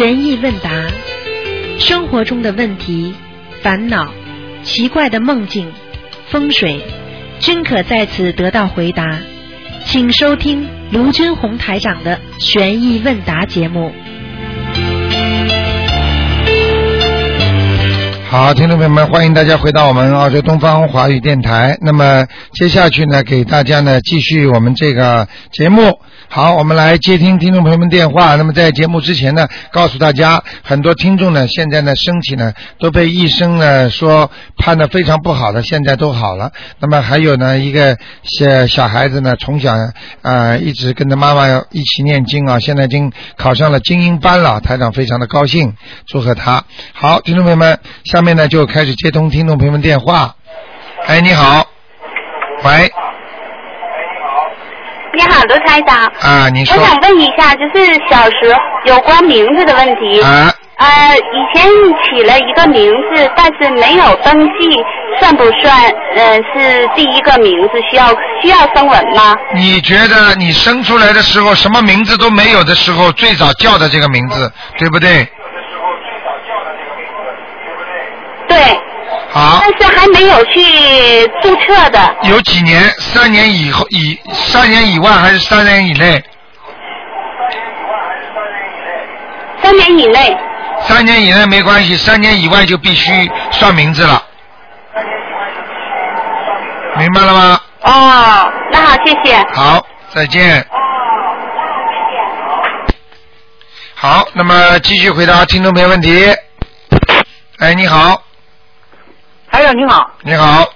悬疑问答，生活中的问题、烦恼、奇怪的梦境、风水，均可在此得到回答。请收听卢军红台长的悬疑问答节目。好，听众朋友们，欢迎大家回到我们澳洲东方华语电台。那么接下去呢，给大家呢继续我们这个节目。好，我们来接听听众朋友们电话。那么在节目之前呢，告诉大家，很多听众呢现在呢身体呢都被医生呢说判的非常不好的，现在都好了。那么还有呢一个小小孩子呢，从小啊一直跟着妈妈一起念经啊，现在已经考上了精英班了，台长非常的高兴，祝贺他。好，听众朋友们，下面呢就开始接通听众朋友们电话。哎，你好，喂。你好，卢台长。啊，你说。我想问一下，就是小时候有关名字的问题。啊。呃，以前起了一个名字，但是没有登记，算不算？呃，是第一个名字，需要需要升文吗？你觉得你生出来的时候什么名字都没有的时候，最早叫的这个名字，对不？对。好。但是还没有去注册的。有几年？三年以后以三年以外还是三年以内？三年以内。三年以内没关系，三年以外就必须算名字了。明白了吗？哦，那好，谢谢。好，再见。好，那么继续回答听众朋友问题。哎，你好，台长你好，你好，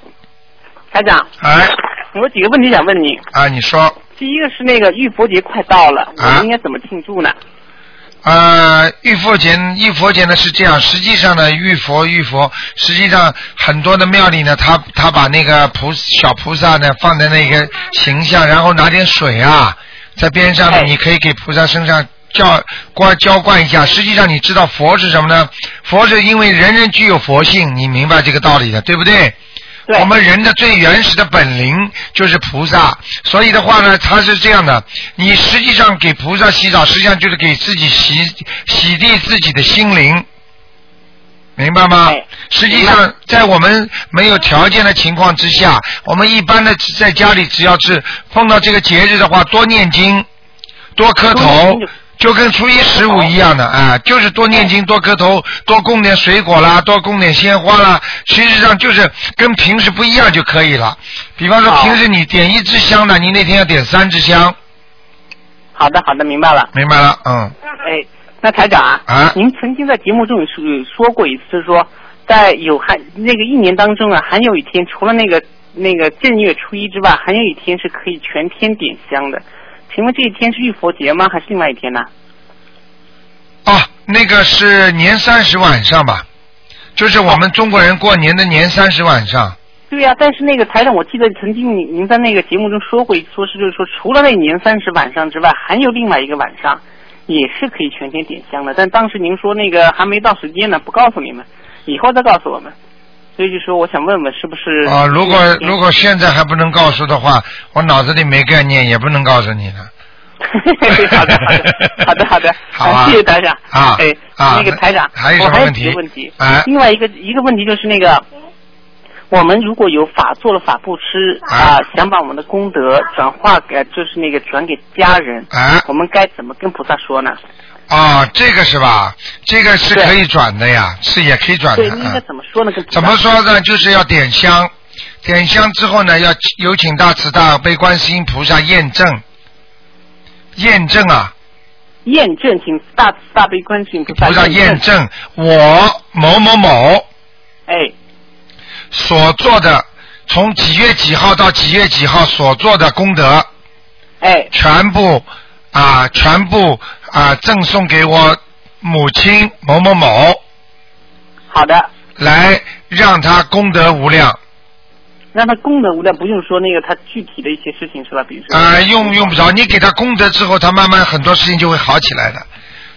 台长，哎，有几个问题想问你。啊，你说，第一个是那个玉佛节快到了，我啊。们应该怎么庆祝呢？呃，玉佛节，玉佛节呢是这样，实际上呢，玉佛玉佛，实际上很多的庙里呢，他他把那个菩小菩萨呢放在那个形象，然后拿点水啊，在边上呢，你可以给菩萨身上浇灌浇灌一下。实际上你知道佛是什么呢？佛是因为人人具有佛性，你明白这个道理的，对不对？对我们人的最原始的本灵就是菩萨，所以的话呢，它是这样的，你实际上给菩萨洗澡，实际上就是给自己洗洗涤自己的心灵，明白吗？实际上，在我们没有条件的情况之下，我们一般的在家里只要是碰到这个节日的话，多念经，多磕头。就跟初一十五一样的啊，就是多念经、多磕头、多供点水果啦，多供点鲜花啦。实际上就是跟平时不一样就可以了。比方说平时你点一支香呢，你那天要点三支香。好的，好的，明白了。明白了，嗯。哎，那台长啊，啊您曾经在节目中有说说过一次，就是说在有还那个一年当中啊，还有一天除了那个那个正月初一之外，还有一天是可以全天点香的。请问这一天是浴佛节吗？还是另外一天呢？哦，那个是年三十晚上吧，就是我们中国人过年的年三十晚上。对呀、但是那个台长，我记得曾经您您在那个节目中说过，说是就是说，除了那年三十晚上之外，还有另外一个晚上，也是可以全天点香的。但当时您说那个还没到时间呢，不告诉你们，以后再告诉我们。所以就说我想问问，是不是？啊，如果如果现在还不能告诉的话，我脑子里没概念，也不能告诉你了。好的，好的，好的，好的，好啊谢谢台长。啊哎，啊那个台长，还有什我还有么问题几个问题。哎另外一个一个问题就是那个，我们如果有法做了法布施啊、想把我们的功德转化给，就是那个转给家人，啊我们该怎么跟菩萨说呢？啊，这个是吧？这个是可以转的呀，是也可以转的。对，应该嗯怎么说呢？跟菩萨怎么说呢？就是要点香，点香之后呢，要有请大慈大悲观世音菩萨验证，验证啊，验证，请大慈大悲观世音菩萨菩萨验证我某某某哎，所做的，从几月几号到几月几号所做的功德，哎，全部啊，全部啊赠送给我母亲某某某，好的，来让他功德无量。让他功德无量，不用说那个他具体的一些事情是吧？比如说啊、用用不着，你给他功德之后，他慢慢很多事情就会好起来的。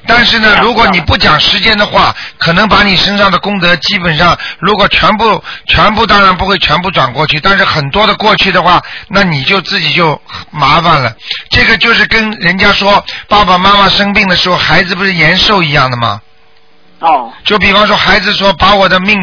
但是呢，如果你不讲时间的话，可能把你身上的功德基本上，如果全部全部当然不会全部转过去，但是很多的过去的话，那你就自己就麻烦了。这个就是跟人家说爸爸妈妈生病的时候，孩子不是延寿一样的吗？哦就比方说，孩子说把我的命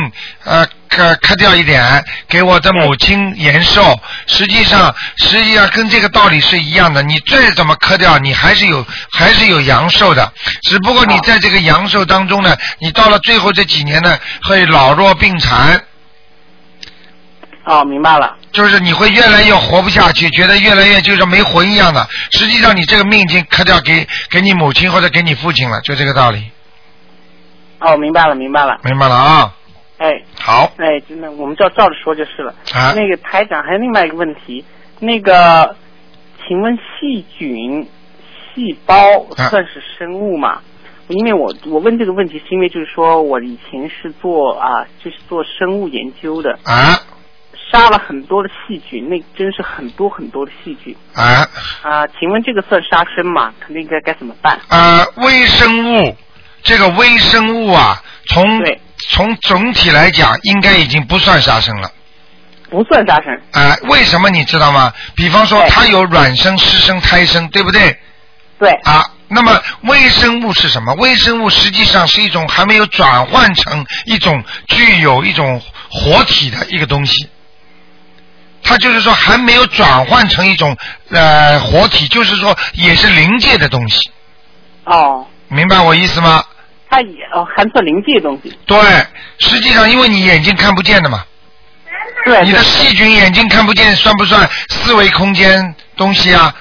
呃磕磕掉一点，给我的母亲延寿，实际上实际上跟这个道理是一样的。你再怎么磕掉，你还是有还是有阳寿的，只不过你在这个阳寿当中呢，你到了最后这几年呢，会老弱病残，哦，明白了。就是你会越来越活不下去，觉得越来越就是没魂一样的。实际上你这个命已经磕掉给给你母亲或者给你父亲了，就这个道理，哦，明白了，明白了。明白了啊？哎好哎，真的，我们就要照着说就是了。啊，那个台长还有另外一个问题，那个，请问细菌、细胞啊算是生物吗？因为我我问这个问题是因为就是说我以前是做啊就是做生物研究的，啊杀了很多的细菌，那真是很多很多的细菌啊。啊。请问这个算杀生吗？肯定该该怎么办？呃，微生物，这个微生物啊，从，从总体来讲，应该已经不算杀生了。不算杀生。啊、为什么你知道吗？比方说，它有卵生、湿生、胎生，对不对？对，啊，那么微生物是什么？微生物实际上是一种还没有转换成一种具有一种活体的一个东西。它就是说还没有转换成一种呃活体，就是说也是临界的东西，哦，明白我意思吗？它也哦含算灵界的东西。对，实际上因为你眼睛看不见的嘛，对，你的细菌眼睛看不见，算不算四维空间东西啊？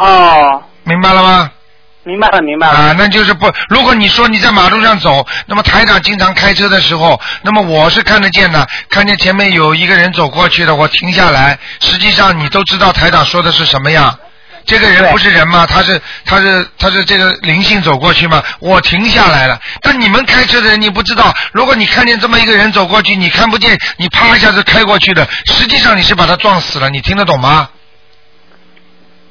哦，明白了吗？明白了，明白了。啊，那就是不。如果你说你在马路上走，那么台长经常开车的时候，那么我是看得见的，看见前面有一个人走过去的，我停下来。实际上你都知道台长说的是什么样。这个人不是人吗？他是他是他是这个灵性走过去吗？我停下来了。但你们开车的人你不知道，如果你看见这么一个人走过去，你看不见，你啪一下子开过去的，实际上你是把他撞死了。你听得懂吗？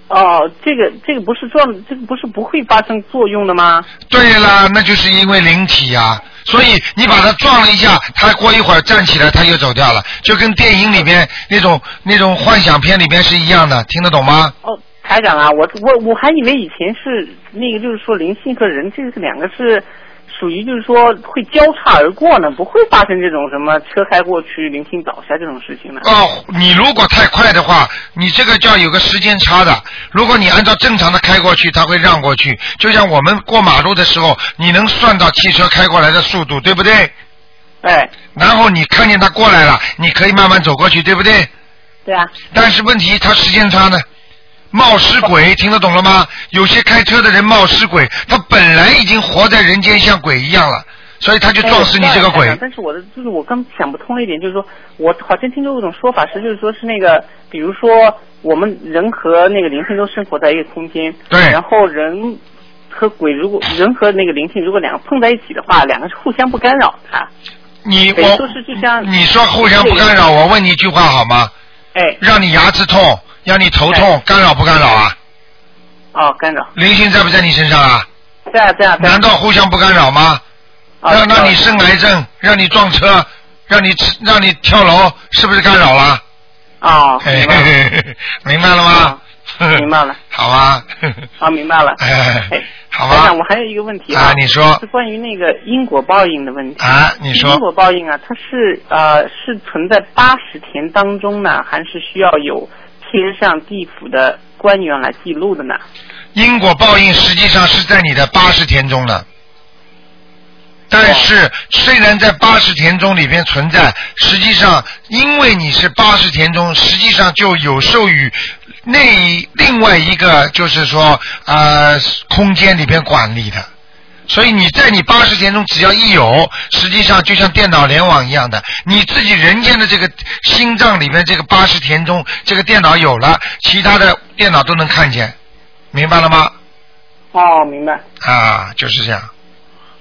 哦，这个这个不是撞，这个不是不会发生作用的吗？对啦，那就是因为灵体呀、所以你把他撞了一下，他过一会儿站起来，他又走掉了，就跟电影里边那种那种幻想片里边是一样的，听得懂吗？哦，台长啊，我我我还以为以前是那个，就是说灵性和人这是两个是属于就是说会交叉而过呢，不会发生这种什么车开过去灵性倒下这种事情呢。哦，你如果太快的话，你这个叫有个时间差的。如果你按照正常的开过去，它会让过去。就像我们过马路的时候，你能算到汽车开过来的速度，对不对？哎，然后你看见它过来了，你可以慢慢走过去，对不对？对啊，但是问题，它时间差呢。冒失鬼，听得懂了吗？有些开车的人冒失鬼，他本来已经活在人间像鬼一样了，所以他就撞死你这个鬼。但是我的就是我刚想不通的一点就是说，我好像听说过一种说法是，就是说是那个，比如说我们人和那个灵性都生活在一个空间，对然后人和鬼如果人和那个灵性如果两个碰在一起的话，两个是互相不干扰的。你等于说我是就像你说互相不干扰，我问你一句话好吗？哎，让你牙齿痛，让你头痛，干扰不干扰啊？哦，干扰，灵性在不在你身上啊？在啊，在啊难，道互相不干扰吗？啊让让你生癌症，让你撞车，让你吃让你跳楼，是不是干扰了？哦，明白了，嘿 嘿明白了吗？明白了，好啊。好，明白了。好吧 我。还有一个问题啊，你说是关于那个因果报应的问题。啊，你说因果报应啊，它是呃是存在八十天当中呢，还是需要有天上地府的官员来记录的呢？因果报应实际上是在你的八十天中的，但是虽然在八十天中里边存在，实际上因为你是八十天中，实际上就有授予那另外一个就是说呃空间里边管理的。所以你在你八十天中只要一有，实际上就像电脑联网一样的，你自己人间的这个心脏里面这个八十天中，这个电脑有了，其他的电脑都能看见，明白了吗？哦，明白。啊，就是这样。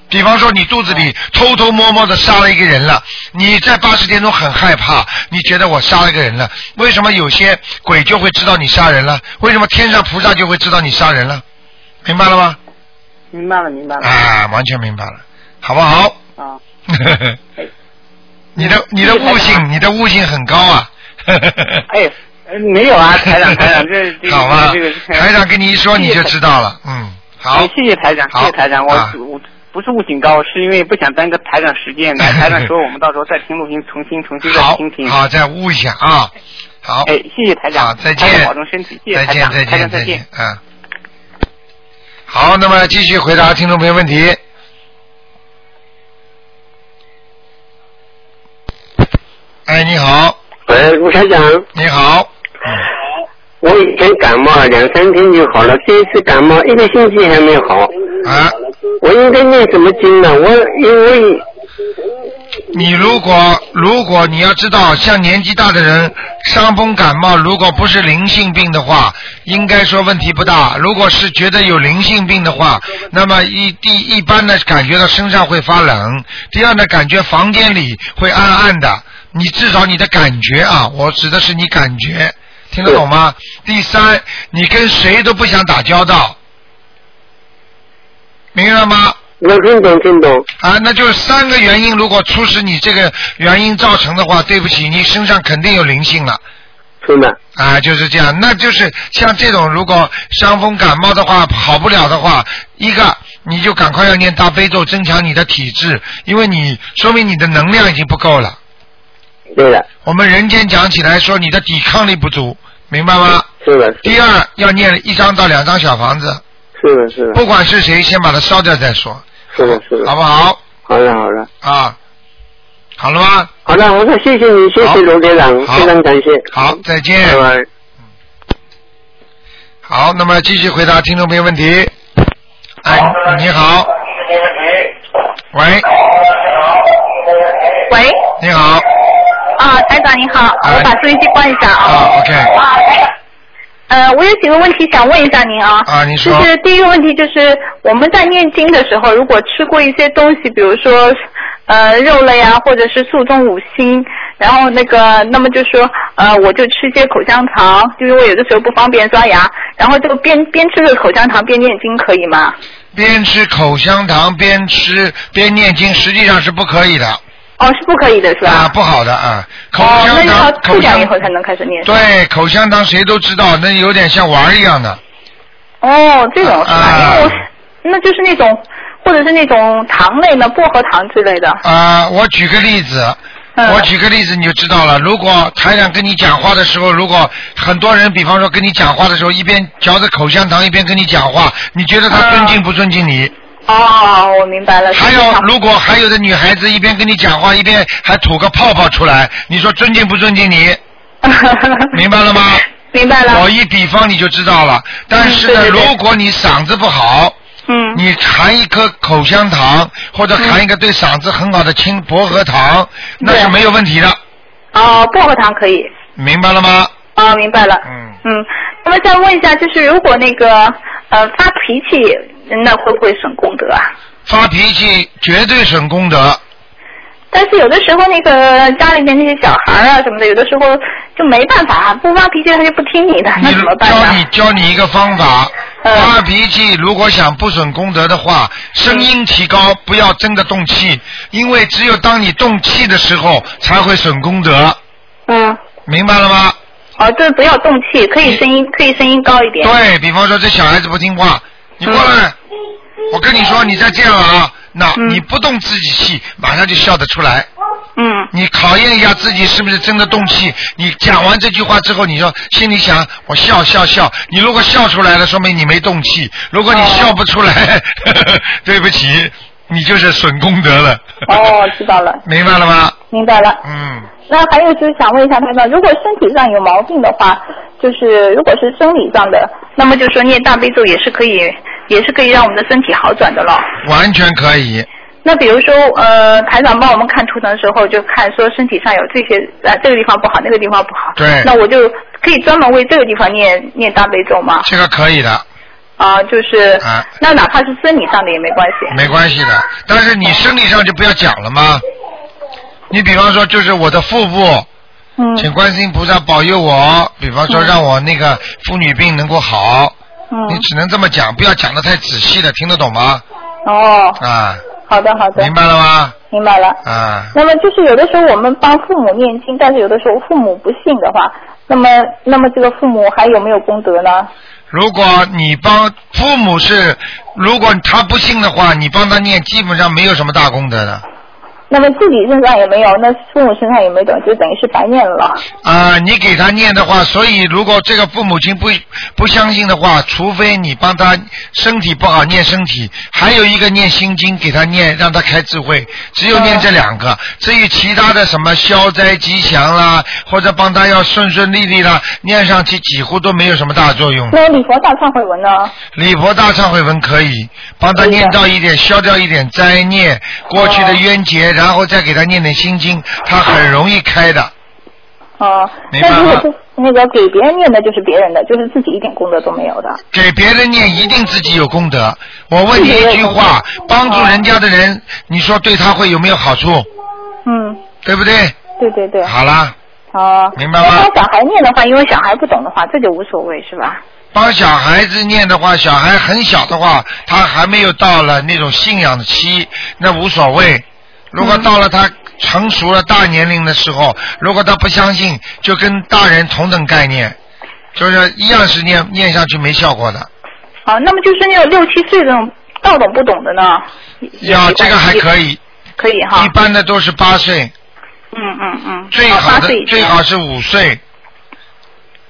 比方说，你肚子里偷偷摸摸的杀了一个人了，你在八十天中很害怕，你觉得我杀了一个人了，为什么有些鬼就会知道你杀人了？为什么天上菩萨就会知道你杀人了？明白了吗？明白了，明白了。啊，完全明白了，好不好？啊，你的你的悟性，你的悟性很高啊。哎，呃没有啊，台长，台长，这这个好吧这个，台长跟你一说你就知道了，嗯，好哎，谢谢台长，谢谢台长，我啊我不是悟性高，是因为不想耽搁台长时间。来，台长说我们到时候再听录音，重新重新再听听。好，再悟一下啊，好，哎，谢谢台长，好，再见，保重身体，谢谢再见，台长，再见，台长再见再见。，嗯。好，那么继续回答听众朋友问题。哎，你好，喂，吴台长，你好，我以前感冒两三天就好了，这一次感冒一个星期还没好，啊，我应该念什么经呢？我因为你如果如果你要知道，像年纪大的人伤风感冒，如果不是灵性病的话，应该说问题不大。如果是觉得有灵性病的话，那么一第一般呢感觉到身上会发冷，第二呢感觉房间里会暗暗的，你至少你的感觉啊，我指的是你感觉，听得懂吗？第三，你跟谁都不想打交道，明白吗？我听懂听懂，啊，那就是三个原因，如果促使你这个原因造成的话，对不起，你身上肯定有灵性了。是的，啊，就是这样，那就是像这种，如果伤风感冒的话，好不了的话，一个你就赶快要念大悲咒，增强你的体质，因为你说明你的能量已经不够了。对的，我们人间讲起来说，你的抵抗力不足，明白吗？是的，第二，要念一张到两张小房子，是的，是的，不管是谁，先把它烧掉再说，是的，是的，好不好？好的，好的，啊，好了吗？好的，我说谢谢你，谢谢罗队长，非常感谢，好，再见。拜拜。好，那么继续回答听众朋友问题。哎，你好，喂，喂，你好，啊，台长你好，哎。我把收音机关一下啊。啊，OK，啊，呃，我有几个问题想问一下您啊。啊你说就是第一个问题就是我们在念经的时候，如果吃过一些东西，比如说呃肉类啊，或者是素中五辛，然后那个那么就说呃我就吃一些口香糖，就是我有的时候不方便刷牙，然后这个边边吃着口香糖边念经可以吗？边吃口香糖边吃边念经，实际上是不可以的哦，是不可以的是吧？啊，不好的啊。口香糖，口香吐掉以后才能开始念。对口香糖谁都知道，那有点像玩儿一样的。哦，这种是吧？啊因为我那就是那种，或者是那种糖类呢，薄荷糖之类的。啊，我举个例子，嗯我举个例子你就知道了。如果台长跟你讲话的时候，如果很多人，比方说跟你讲话的时候，一边嚼着口香糖一边跟你讲话，你觉得他尊敬不尊敬你？哦，我明白了。还有如果还有的女孩子一边跟你讲话，一边还吐个泡泡出来，你说尊敬不尊敬你？明白了吗？明白了。我一比方你就知道了。但是呢，嗯对对对如果你嗓子不好，嗯。你含一颗口香糖或者含一个对嗓子很好的青薄荷糖，那是没有问题的，哦，薄荷糖可以。明白了吗？哦，明白了。嗯嗯，那么再问一下，就是如果那个呃发脾气，那会不会损功德啊？发脾气绝对损功德。但是有的时候那个家里面那些小孩啊什么的，有的时候就没办法，不发脾气他就不听你的，那怎么办教？你教你一个方法，嗯发脾气如果想不损功德的话，声音提高，不要真的动气，因为只有当你动气的时候才会损功德，嗯。明白了吗？哦，就是不要动气，可以声音可以声音高一点。对比方说这小孩子不听话，你过来，我跟你说，你再这样啊，那嗯你不动自己气，马上就笑得出来。嗯你考验一下自己是不是真的动气。你讲完这句话之后，你说心里想我笑笑笑。你如果笑出来了，说明你没动气；如果你哦笑不出来，对不起，你就是损功德了。哦，知道了，明白了吗？明白了。嗯，那还有就是想问一下台长，如果身体上有毛病的话，就是如果是生理上的，那么就说念大悲咒也是可以，也是可以让我们的身体好转的了。完全可以。那比如说，呃，台长帮我们看图腾的时候，就看说身体上有这些，呃，这个地方不好，那个地方不好。对那我就可以专门为这个地方念念大悲咒吗？这个可以的，啊、就是，啊那哪怕是生理上的也没关系。没关系的。但是你生理上就不要讲了吗？你比方说，就是我的腹部，嗯请观世音菩萨保佑我，比方说嗯让我那个妇女病能够好，嗯，只能这么讲，不要讲的太仔细了，听得懂吗？哦，啊，好的好的，明白了吗？明白了。啊，那么就是有的时候我们帮父母念经，但是有的时候父母不信的话，那么那么这个父母还有没有功德呢？如果你帮父母是，如果他不信的话，你帮他念，基本上没有什么大功德的。那么自己身上也没有，那父母身上也没有，就等于是白念了。啊，你给他念的话，所以如果这个父母亲不不相信的话，除非你帮他身体不好念身体，还有一个念心经给他念，让他开智慧，只有念这两个。至于其他的什么消灾吉祥啦，或者帮他要顺顺利利啦，念上去几乎都没有什么大作用。那礼佛大忏悔文呢？礼佛大忏悔文可以帮他念到一点，消掉一点灾孽，过去的冤结，然后再给他念点心经，他很容易开的。哦，那如果是那个给别人念的，就是别人的，就是自己一点功德都没有的。给别人念一定自己有功德。我问你一句话，帮助人家的人，你说对他会有没有好处？嗯，对不对？对对对。好啦，哦。明白吗帮小孩念的话，因为小孩不懂的话，这就无所谓是吧？帮小孩子念的话，小孩很小的话，他还没有到了那种信仰的期，那无所谓。如果到了他成熟了大年龄的时候，如果他不相信，就跟大人同等概念，就是一样是念念下去没效果的。啊，那么就是那种六七岁这种道懂不懂的呢？要这个还可以，可以哈一。般的都是八岁，嗯嗯嗯。最好的最好是五岁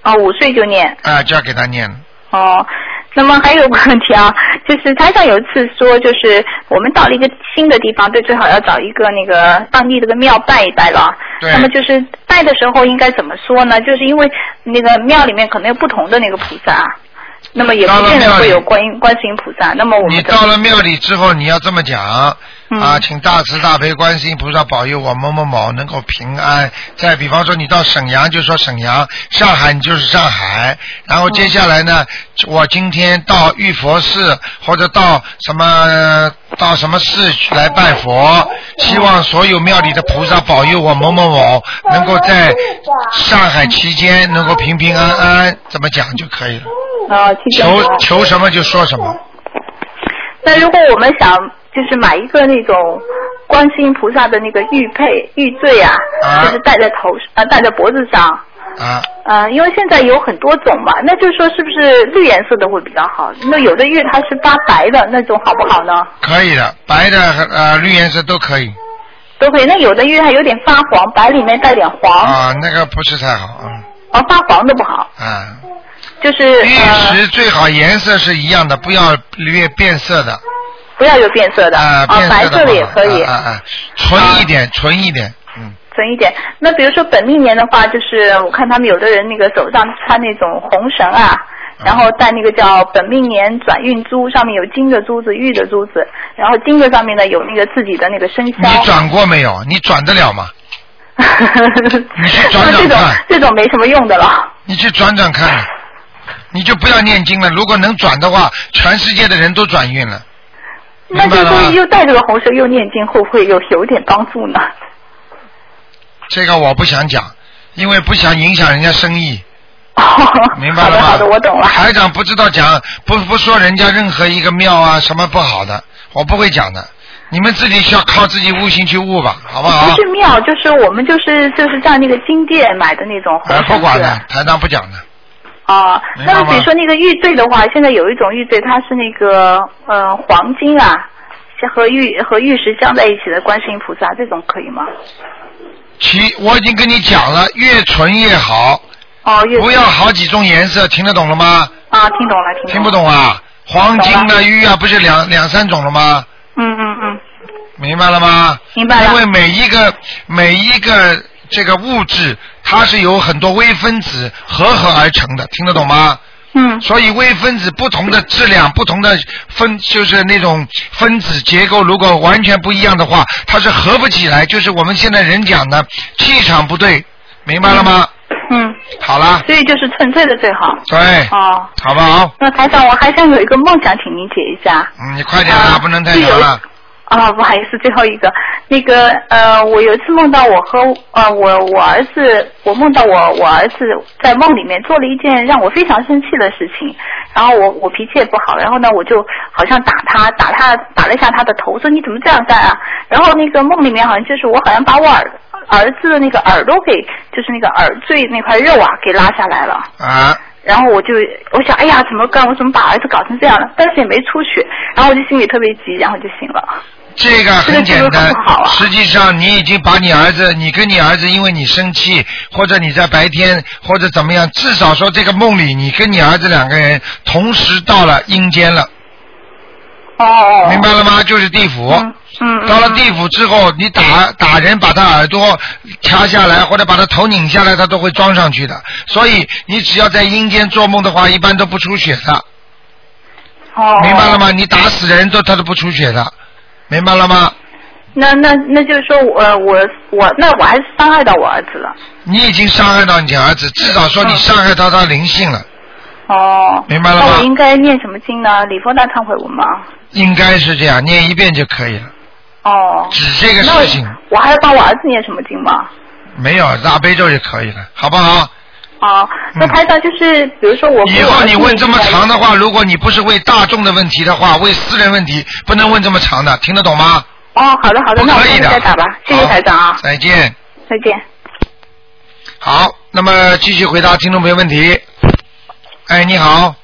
哦，五岁就念。啊，就要给他念了。哦，那么还有个问题啊，就是台上有一次说，就是我们到了一个新的地方，对，最好要找一个那个当地这个庙拜一拜了。对那么就是拜的时候应该怎么说呢？就是因为那个庙里面可能有不同的那个菩萨，那么也不见得会有观音观世音菩萨。那么我你们你到了庙里之后，你要这么讲。嗯啊，请大慈大悲观世音菩萨保佑我某某某能够平安。再比方说，你到沈阳就说沈阳，上海你就是上海。然后接下来呢，我今天到玉佛寺或者到什么到什么寺来拜佛，希望所有庙里的菩萨保佑我某某某能够在上海期间能够平平安安，怎么讲就可以了。啊，去求求什么就说什么。那如果我们想就是买一个那种观世音菩萨的那个玉佩玉坠啊，啊就是戴在头呃戴在脖子上，啊，呃，因为现在有很多种嘛，那就是说是不是绿颜色的会比较好？那有的玉它是发白的那种好不好呢？可以的，白的和呃绿颜色都可以。都可以。那有的玉还有点发黄，白里面带点黄，啊，那个不是太好啊。哦，发黄的不好，啊，就是玉呃石最好颜色是一样的，不要略变色的。不要有变色的，啊，白色的也可以。啊啊啊，纯一点，纯一点，嗯。纯一点。那比如说本命年的话，就是我看他们有的人那个手上穿那种红绳啊，然后戴那个叫本命年转运珠，上面有金的珠子、玉的珠子，然后金的上面呢有那个自己的那个生肖。你转过没有？你转得了吗？你去转转看这种看这种没什么用的了。你去转转看，你就不要念经了。如果能转的话，全世界的人都转运了。那明白了吗这东西又带这个红绳又念经，会不会有有点帮助呢？这个我不想讲，因为不想影响人家生意。明白了吗？好的好的，我懂了。台长不知道讲，不不说人家任何一个庙啊什么不好的，我不会讲的。你们自己需要靠自己悟性去悟吧，好不好？不是庙，就是我们就是就是在那个金店买的那种红呃，绳子不管的，台长不讲的。啊，那么比如说那个玉坠的话，现在有一种玉坠，它是那个呃黄金啊，是和玉和玉石镶在一起的观世音菩萨，这种可以吗？其我已经跟你讲了，越纯越好，哦，越不要好几种颜色，听得懂了吗？啊，听懂了，听懂了。听不懂啊？黄金懂的玉啊，不是两两三种了吗？嗯嗯嗯，明白了吗？明白了因为每一个每一个这个物质，它是由很多微分子合合而成的，听得懂吗？嗯。所以微分子不同的质量、不同的分，就是那种分子结构，如果完全不一样的话，它是合不起来。就是我们现在人讲的气场不对，明白了吗？嗯。好了，所以就是纯粹的最好。对，哦。好不好？那台长，我还想有一个梦想，请您解一下。嗯，你快点啊，不能太长了。啊，不好意思，最后一个，那个呃，我有一次梦到我和呃我我儿子，我梦到我我儿子在梦里面做了一件让我非常生气的事情，然后我我脾气也不好，然后呢我就好像打他打他打了一下他的头，说你怎么这样干啊？然后那个梦里面好像就是我好像把我儿儿子的那个耳朵给就是那个耳坠那块肉啊给拉下来了。啊，然后我就我想，哎呀，怎么干？我怎么把儿子搞成这样了？但是也没出血，然后我就心里特别急，然后就醒了。这个很简单啊，实际上你已经把你儿子，你跟你儿子，因为你生气，或者你在白天或者怎么样，至少说这个梦里，你跟你儿子两个人同时到了阴间了，哦哦。明白了吗？就是地府。嗯嗯。到了地府之后，你打打人，把他耳朵掐下来，或者把他头拧下来，他都会装上去的。所以你只要在阴间做梦的话，一般都不出血的，哦。明白了？吗？你打死人都他都不出血的，明白了吗？那那那就是说我我我那我还是伤害到我儿子了。你已经伤害到你儿子，至少说你伤害到他灵性了，哦。明白了吗那我应该念什么经呢？礼佛大忏悔文吗？应该是这样，念一遍就可以了。哦。指这个事情我还要帮我儿子念什么经吗？没有大悲咒就可以了，好不好？哦，那台长就是，比如说我。以后你问这么长的话，如果你不是为大众的问题的话，为私人问题，不能问这么长的，听得懂吗？哦，好的好的，那我可以的。次再打吧，谢谢台长啊，再见。再见。好，那么继续回答听众朋友问题。哎，你好，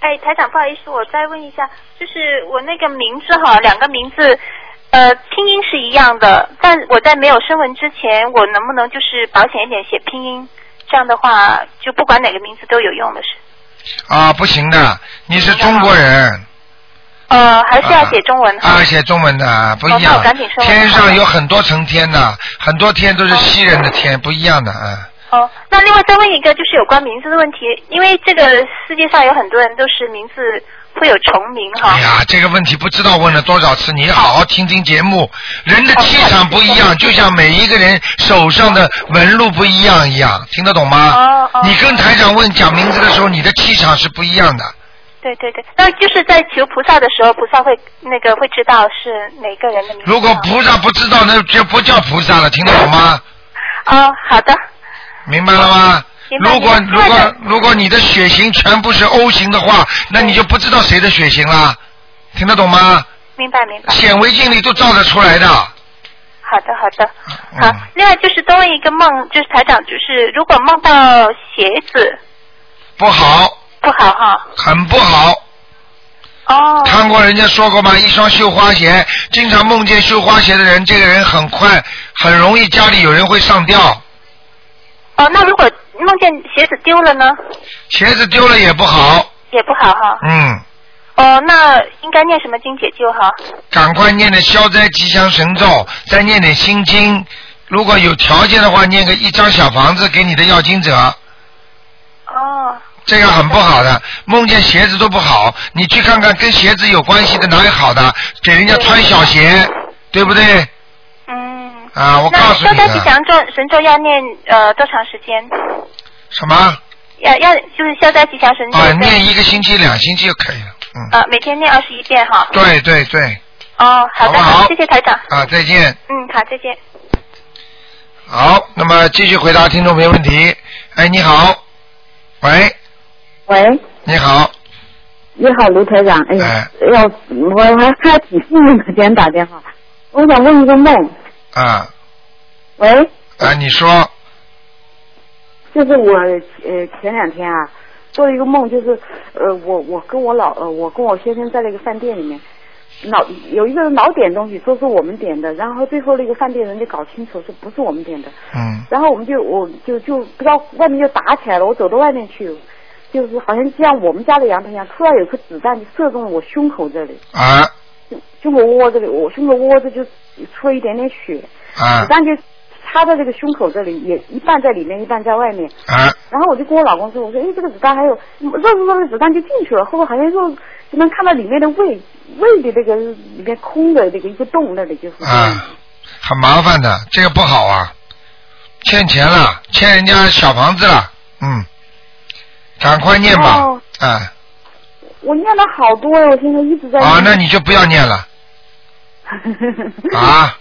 哎，台长，不好意思，我再问一下，就是我那个名字哈，两个名字，呃，拼音是一样的，但我在没有声纹之前，我能不能就是保险一点写拼音？这样的话，就不管哪个名字都有用的是？啊，不行的，你是中国人。呃，还是要写中文哈？啊，写中文的啊不一样天上有很多层天的，很多天都是西人的天，不一样的啊。哦，那另外再问一个，就是有关名字的问题，因为这个世界上有很多人都是名字会有重名哈。哎呀，这个问题不知道问了多少次，你好好听听节目。人的气场不一样，就像每一个人手上的纹路不一样一样，听得懂吗？哦哦你跟台长问讲名字的时候，你的气场是不一样的。对对对，那就是在求菩萨的时候，菩萨会那个会知道是哪个人的名字。如果菩萨不知道，那就不叫菩萨了，听得懂吗？哦，好的，明白了吗？如果如果如果你的血型全部是 O 型的话，那你就不知道谁的血型了，听得懂吗？明白明白。显微镜里都照得出来的。好的好的，嗯好。另外就是多问一个梦，就是台长，就是如果梦到鞋子不好，不好哈。很不好。哦。看过人家说过吗？一双绣花鞋，经常梦见绣花鞋的人，这个人很快很容易家里有人会上吊，哦，那如果梦见鞋子丢了呢，鞋子丢了也不好。也不好哈。嗯，哦，那应该念什么经解救哈？赶快念点消灾吉祥神咒，再念点心经。如果有条件的话，念个一张小房子给你的要经者。哦。这个很不好的，梦见鞋子都不好，你去看看跟鞋子有关系的哪有好的？给人家穿小鞋，对不对？嗯。啊，我告诉你那消灾吉，祥咒神咒要念呃多长时间？什么？要要就是消灾吉祥神咒。啊，念一个星期、两星期就可以了。嗯，啊，每天念二十一遍哈。对对对，哦，好的，好好谢谢台长。啊，再见。嗯，好，再见。好，那么继续回答听众朋友问题。哎，你好，喂，喂，你好，你好，卢台长。哎呀，哎要我还还挺幸运的，今天打电话。我想问一个梦。啊。喂，啊，你说。就是我呃前两天啊做了一个梦，就是呃我我跟我老呃我跟我先生在那个饭店里面，老有一个人老点东西，说是我们点的，然后最后那个饭店人就搞清楚是不是我们点的，嗯。然后我们就我就就不知道外面就打起来了，我走到外面去，就是好像像我们家的阳台一样，突然有颗子弹就射中了我胸口这里。啊胸口窝这里，我胸口窝这就出了一点点血，啊。子弹就插在这个胸口这里，也一半在里面，一半在外面。啊。然后我就跟我老公说，我说，哎，这个子弹还有热热热的子弹就进去了，后来好像肉就能看到里面的胃胃的那个里面空的那个一个洞那里就是。啊，很麻烦的，这个不好啊，欠钱了，欠人家小房子了，嗯，赶快念吧哦，啊我念了好多呀，我现在一直在。啊，那你就不要念了，啊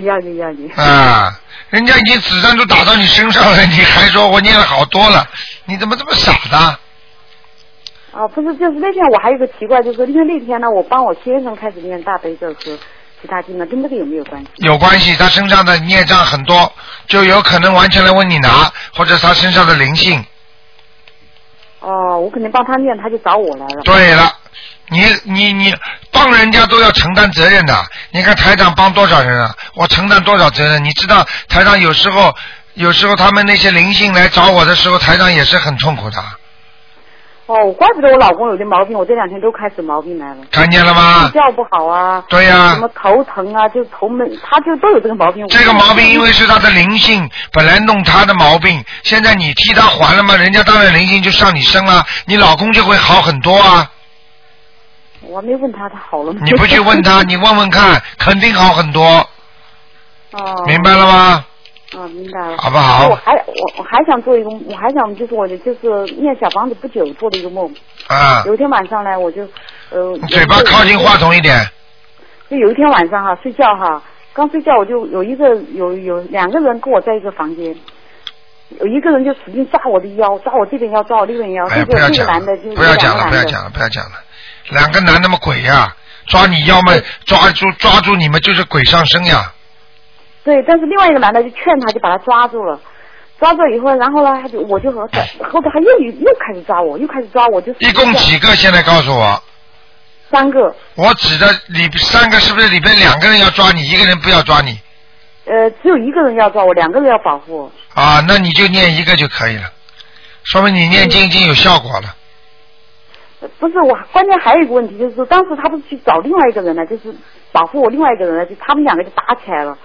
要紧要紧。啊！人家已经子弹都打到你身上了，你还说我念了好多了，你怎么这么傻的？啊，不是，就是那天我还有个奇怪，就是因为那天呢，我帮我先生开始念大悲咒和其他经呢，跟这个有没有关系？有关系，他身上的孽障很多，就有可能完全来问你拿，或者他身上的灵性。哦，我肯定帮他念，他就找我来了。对了，你你你帮人家都要承担责任的。你看台长帮多少人啊？我承担多少责任？你知道台长有时候有时候他们那些灵性来找我的时候，台长也是很痛苦的。哦，怪不得我老公有的毛病，我这两天都开始毛病来了。看见了吗睡？觉不好啊。对呀什么头疼啊，就头闷，他就都有这个毛病。这个毛病因为是他的灵性本来弄他的毛病，现在你替他还了吗？人家当然灵性就上你身了，你老公就会好很多啊。我没问他，他好了吗？你不去问他，你问问看，肯定好很多，哦。明白了吗？啊，明白了。好不好我还我我还想做一个，我还想就是我的就是念小房子不久做的一个梦。啊，有一天晚上呢，我就呃。你嘴巴靠近话筒一点。就有一天晚上哈，睡觉哈，刚睡觉我就有一个有有两个人跟我在一个房间，有一个人就使劲抓我的腰，抓我这边腰，抓我那边腰，哎，这个这个不要讲了男的就，不要讲了，不要讲了，不要讲了。两个男的嘛鬼呀，抓你要么抓住抓住你们就是鬼上身呀。对，但是另外一个男的就劝他，就把他抓住了。抓住以后，然后呢，他就我就和他后头他又又开始抓我，又开始抓我，就一共几个？现在告诉我，三个，我指的里三个是不是里边两个人要抓你，一个人不要抓你呃，只有一个人要抓我，两个人要保护我。啊？那你就念一个就可以了，说明你念经已经有效果了。呃不是我，关键还有一个问题，就是说当时他不是去找另外一个人呢，就是保护我另外一个人呢，就他们两个就打起来了。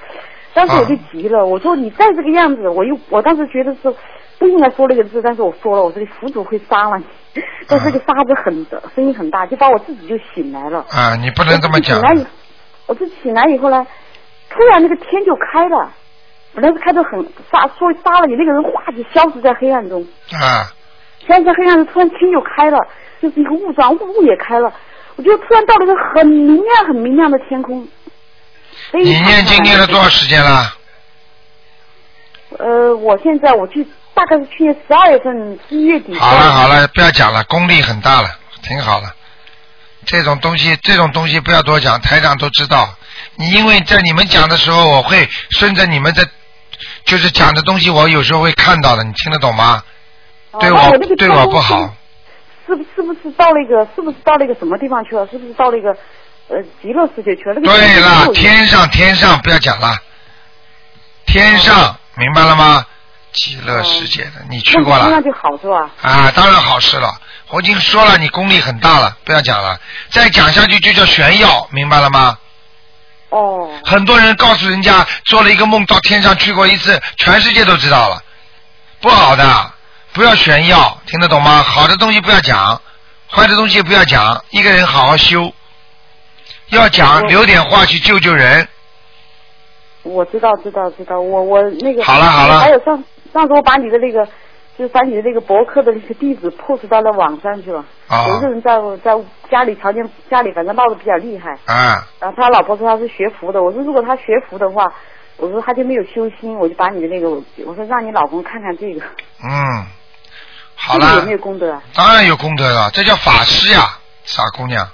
当时我就急了，我说你再这个样子，我又我当时觉得是不应该说那个字，但是我说了，我说你佛祖会杀了你。但是这个沙子很的声音很大，就把我自己就醒来了。啊，你不能这么讲我。自己醒来以，我就醒来以后呢，突然那个天就开了，本来是开得很杀，说杀了你那个人，哗就消失在黑暗中。啊，消失在黑暗中，突然天就开了，就是一个雾状，雾也开了，我就突然到了一个很明亮、很明亮的天空。非你念经念了多少时间了？呃，我现在我去，大概是去年十二月份、十一月底。好了好了，不要讲了，功力很大了，挺好了。这种东西，这种东西不要多讲，台长都知道。你因为在你们讲的时候，我会顺着你们的，就是讲的东西，我有时候会看到的，你听得懂吗？对我哦那我对我不好，是不是不是到那个是不是到那个什么地方去了？是不是到那个呃极乐世界去了？那个对了，天上天上不要讲了，天上明白了吗？极乐世界的，你去过了那就好是吧？啊？当然好事了，我已经说了，你功力很大了，不要讲了，再讲下去就叫炫耀，明白了吗？哦，很多人告诉人家做了一个梦到天上去过一次，全世界都知道了，不好的，不要炫耀，听得懂吗？好的东西不要讲，坏的东西不要讲，一个人好好修，要讲留点话去救救人。我知道知道知道，我我那个好了好了还有上上次我把你的那个。就是把你的那个博客的那个地址 post 到了网上去了。啊有一个人在在家里条件家里反正闹得比较厉害，啊，然后他老婆说他是学佛的，我说如果他学佛的话，我说他就没有修心，我就把你的那个，我说让你老公看看这个，嗯，好了这个有没，有功德啊？当然有功德了，这叫法师呀，傻姑娘。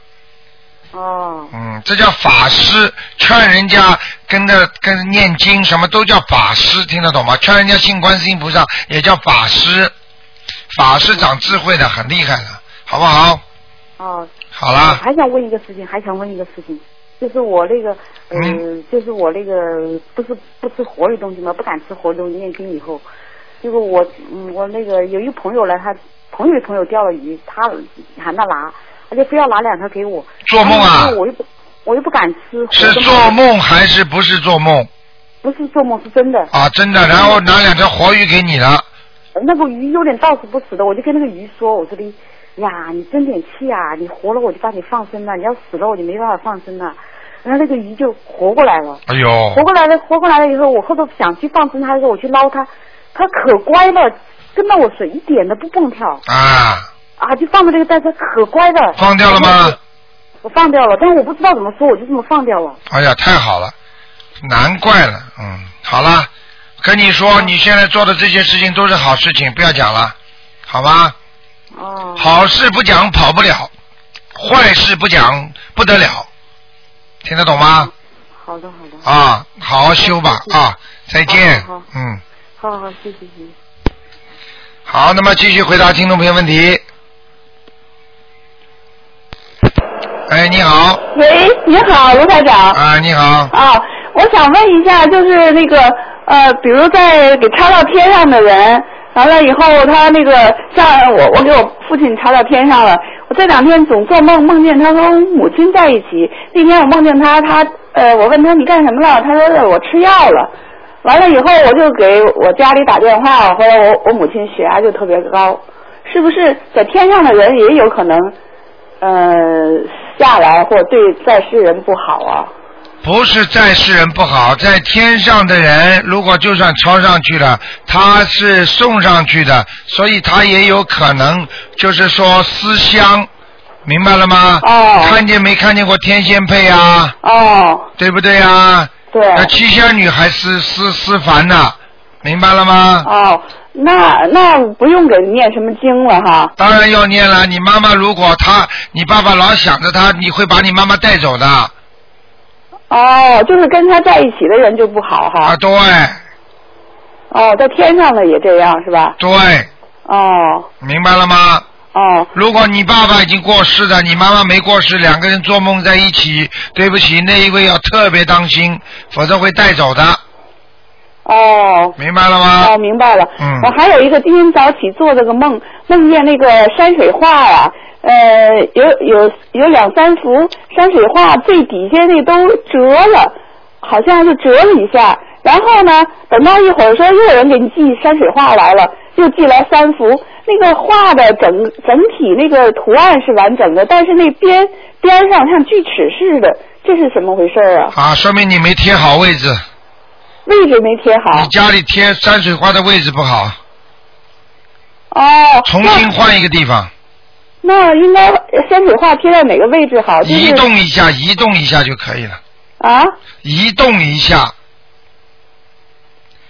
哦，嗯，这叫法师，劝人家跟着跟着念经，什么都叫法师，听得懂吗？劝人家信观世音菩萨也叫法师，法师长智慧的，很厉害的，好不好？哦，好啦，还想问一个事情，还想问一个事情，就是我那个，呃，嗯。就是我那个不是不吃活的东西吗，不敢吃活的东西，念经以后，就是我，嗯，我那个有一个朋友来，他朋友的朋友钓了鱼，他喊他拿，他就非要拿两条给我，做梦啊我又不，我又不敢吃，是做梦还是不是做梦不是做梦，是真的。啊？真的，然后拿两条活鱼给你了，那个鱼有点到死不死的，我就跟那个鱼说：“我说的呀，你争点气啊！你活了我就把你放生了，你要死了我就没办法放生了。”然后那个鱼就活过来了，哎呦活，过来了，活过来了以后，我后头想去放生它的时候，我去捞它，它可乖了，跟到我水一点都不蹦跳啊，啊，就放在这个袋子，可乖的。放掉了吗？我放掉了，但是我不知道怎么说，我就这么放掉了。哎呀，太好了，难怪了，嗯，好了，跟你说，你现在做的这些事情都是好事情，不要讲了，好吗？哦。好事不讲跑不了，坏事不讲不得了，听得懂吗？好的，好的。啊，好好修吧啊，再见好好好，嗯，好好好，谢谢谢谢。好，那么继续回答听众朋友问题。哎，你好，喂，你好，卢台长。啊，你好，啊，我想问一下，就是那个呃，比如在给插到天上的人，完了以后他那个像我，我给我父亲插到天上了。我这两天总做梦，梦见他和母亲在一起。那天我梦见他，他呃，我问他你干什么了？他说我吃药了。完了以后，我就给我家里打电话，后来我我母亲血压就特别高，是不是在天上的人也有可能呃下来或对在世人不好啊？不是在世人不好，在天上的人，如果就算抄上去了，他是送上去的，所以他也有可能就是说思乡，明白了吗？哦。看见没看见过天仙配啊？哦。对不对啊？对。那七仙女还是思思凡呢，明白了吗？哦，那那不用给念什么经了哈。当然要念了。你妈妈如果她，你爸爸老想着她，你会把你妈妈带走的。哦，就是跟他在一起的人就不好哈。啊，对。哦，在天上的也这样是吧？对。哦。明白了吗？哦。如果你爸爸已经过世了，你妈妈没过世，两个人做梦在一起，对不起，那一位要特别当心，否则会带走的。哦。明白了吗？哦，明白了。嗯我还有一个今天早起做了个梦，梦见那个山水画呀、呃，有有有两三幅山水画，最底下那都折了，好像是折了一下。然后呢，等到一会儿说又有人给你寄山水画来了，又寄来三幅，那个画的整整体那个图案是完整的，但是那边边上像锯齿似的，这是怎么回事啊？啊，说明你没贴好位置，位置没贴好你。家里贴山水画的位置不好，哦。重新换一个地方，那应该山水画贴在哪个位置好？就是移动一下，移动一下就可以了，啊，移动一下，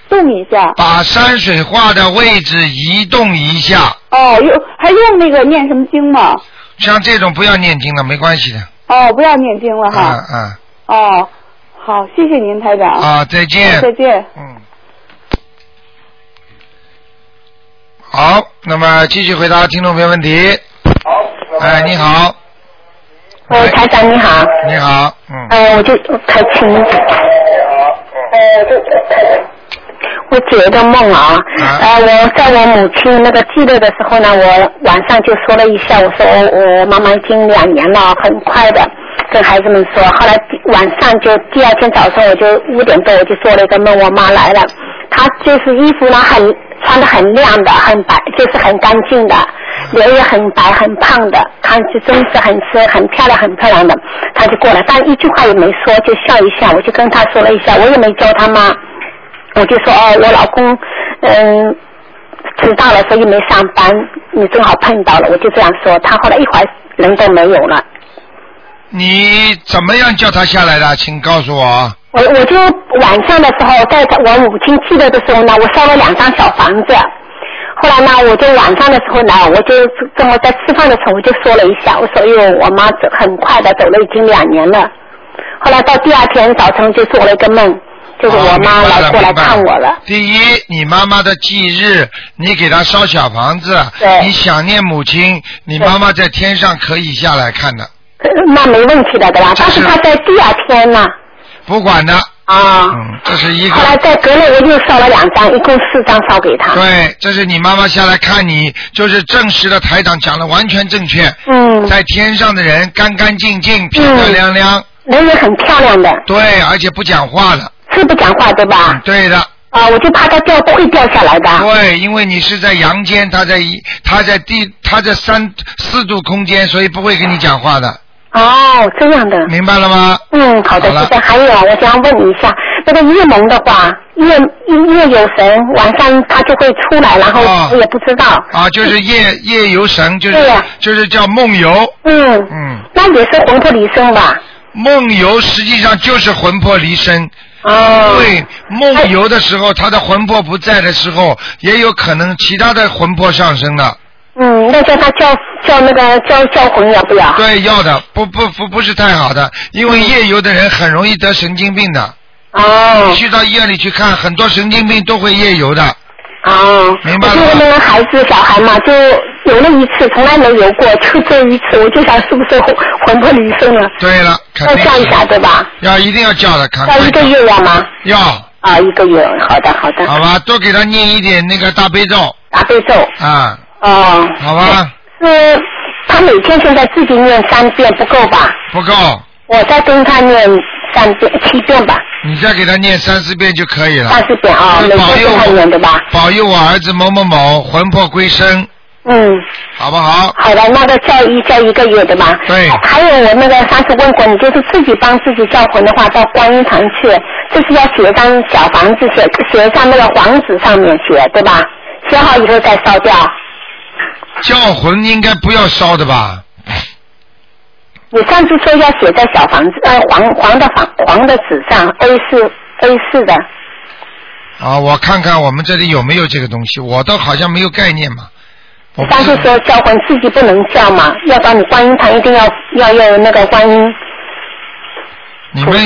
动一下。把山水画的位置移动一下。哦，用还用那个念什么经吗？像这种不要念经了，没关系的。哦，不要念经了哈。嗯嗯。哦，好，谢谢您台长。啊，再见。再见。嗯。好，那么继续回答听众朋友问题。好。哎，你好。我，台长你好。你好，嗯。哎，我就太轻。呃，就我解一个梦啊，呃，我在我母亲那个记录的时候呢，我晚上就说了一下，我说我我妈妈已经两年了，很快的跟孩子们说。后来晚上就第二天早上我就五点多我就做了一个梦，我妈来了，她就是衣服呢很穿的很亮的，很白，就是很干净的，脸也很白很胖的，看起真是很是很漂亮很漂亮的，她就过来，但一句话也没说，就笑一下，我就跟她说了一下，我也没教她妈。我就说哦，我老公嗯迟到了，所以没上班，你正好碰到了，我就这样说。他后来一会儿人都没有了，你怎么样叫他下来的？请告诉我。我我就晚上的时候，在我母亲记得的时候呢，我烧了两张小房子。后来呢，我就晚上的时候呢，我就跟我在吃饭的时候，我就说了一下，我说因为我妈走很快的走了，已经两年了。后来到第二天早晨就做了一个梦，就是我妈来过来看我了。第一，你妈妈的忌日，你给她烧小房子，你想念母亲，你妈妈在天上可以下来看的，呃那没问题的，对吧？但是她在第二天呢，不管的。啊。嗯，这是一个。后来在隔了我又烧了两张，一共四张烧给她。对，这是你妈妈下来看你，就是证实了台长讲的完全正确。嗯。在天上的人干干净净、漂漂亮亮。人也很漂亮的。对，而且不讲话的。是不讲话对吧？对的。啊，我就怕它掉不会掉下来的。对，因为你是在阳间，它在一，它在地，它在三四度空间，所以不会跟你讲话的。哦，这样的。明白了吗？嗯，好的，谢谢。还有啊，我想问你一下，那个夜蒙的话，夜夜有神，晚上他就会出来，然后我也不知道。啊，就是夜夜游神，就是对就是叫梦游。嗯，嗯，那也是魂魄离身吧？梦游实际上就是魂魄离身。哦。因为梦游的时候，他的魂魄不在的时候，也有可能其他的魂魄上升了。嗯，那叫他叫叫那个叫叫魂要不要？对，要的，不不不不是太好的，因为夜游的人很容易得神经病的。哦。你去到医院里去看，很多神经病都会夜游的。哦，明白了就是那个孩子小孩嘛，就游了一次，从来没游过，就这一次，我就想是不是魂魂魄离身了？对了，肯定要叫一下对吧？要一定要叫的，看要一个月要吗？要。啊，一个月，好的好的。好吧，多给他念一点那个大悲咒大悲咒。啊，哦。好吧，是，他每天现在自己念三遍不够吧？不够，我再跟他念三遍七遍吧，你再给他念三四遍就可以了。三四遍啊，每保佑天跟他念对吧？保佑我儿子某某某魂魄归生，嗯。好不好？好的，那个叫一叫一个月对吧？对。还有我那个上次问过你，就是自己帮自己叫魂的话，到观音堂去，就是要写张小房子，写写上那个黄纸上面写，对吧？写好以后再烧掉。叫魂应该不要烧的吧？你上次说要写在小房子呃黄黄的黄黄的纸上 A 四 A 四的，啊，我看看我们这里有没有这个东西，我倒好像没有概念嘛。上次说叫魂自己不能叫嘛，要到你观音堂一定要要用那个观音。你们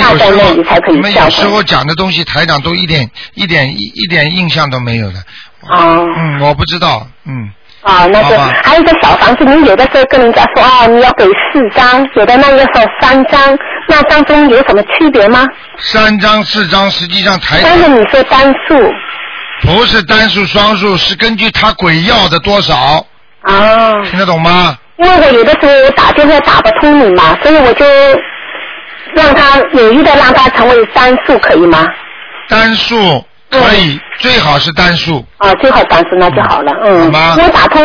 有时候讲的东西，台长都一点一点一一点印象都没有的。啊。嗯，我不知道，嗯。啊，那就好吧还有一个小房子，你有的时候跟人家说哦，你要给四张，有的那个时候三张，那当中有什么区别吗？三张四张，实际上台但是你说单数，不是单数双数，是根据他鬼要的多少。啊。听得懂吗？因为我有的时候打电话打不通你嘛，所以我就让他有意的让他成为单数，可以吗？单数可以，最好是单数，啊，最好单数那就好了，嗯。好吗因为打通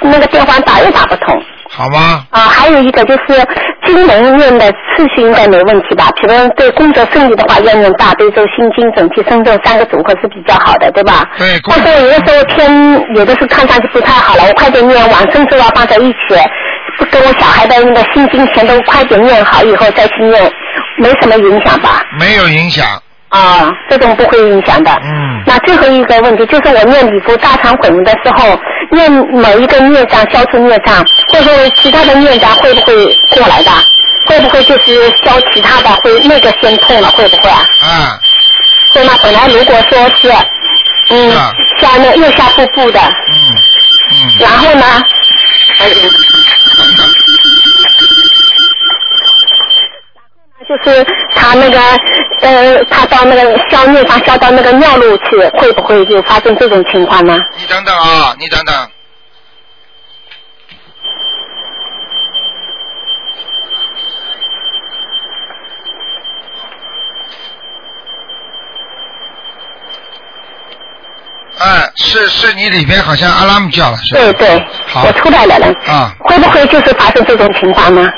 那个电话打又打不通。好吗？啊，还有一个就是经文念的次序应该没问题吧？比如对工作顺利的话，要用大悲咒、心经、整体圣咒三个组合是比较好的，对吧？对。但是有的时候天有的是看上去不太好了，我快点念往生咒要放在一起，不跟我小孩的那个心经全都快点念好以后再去念，没什么影响吧？没有影响。啊，这种不会影响的。嗯。那最后一个问题就是我念礼佛大忏悔文的时候，念某一个孽障消除孽障，会不会其他的孽障会不会过来的？会不会就是消其他的会那个先痛了？会不会啊？嗯。对吗？本来如果说是，嗯，下面右下腹部的，嗯嗯。然后呢？哎就是他那个呃，他到那个消灭他消到那个尿路去，会不会就发生这种情况呢？你等等啊，你等等。哎，是是你里边好像阿拉姆叫了，是吧？对对，好我出来了了。啊，会不会就是发生这种情况呢？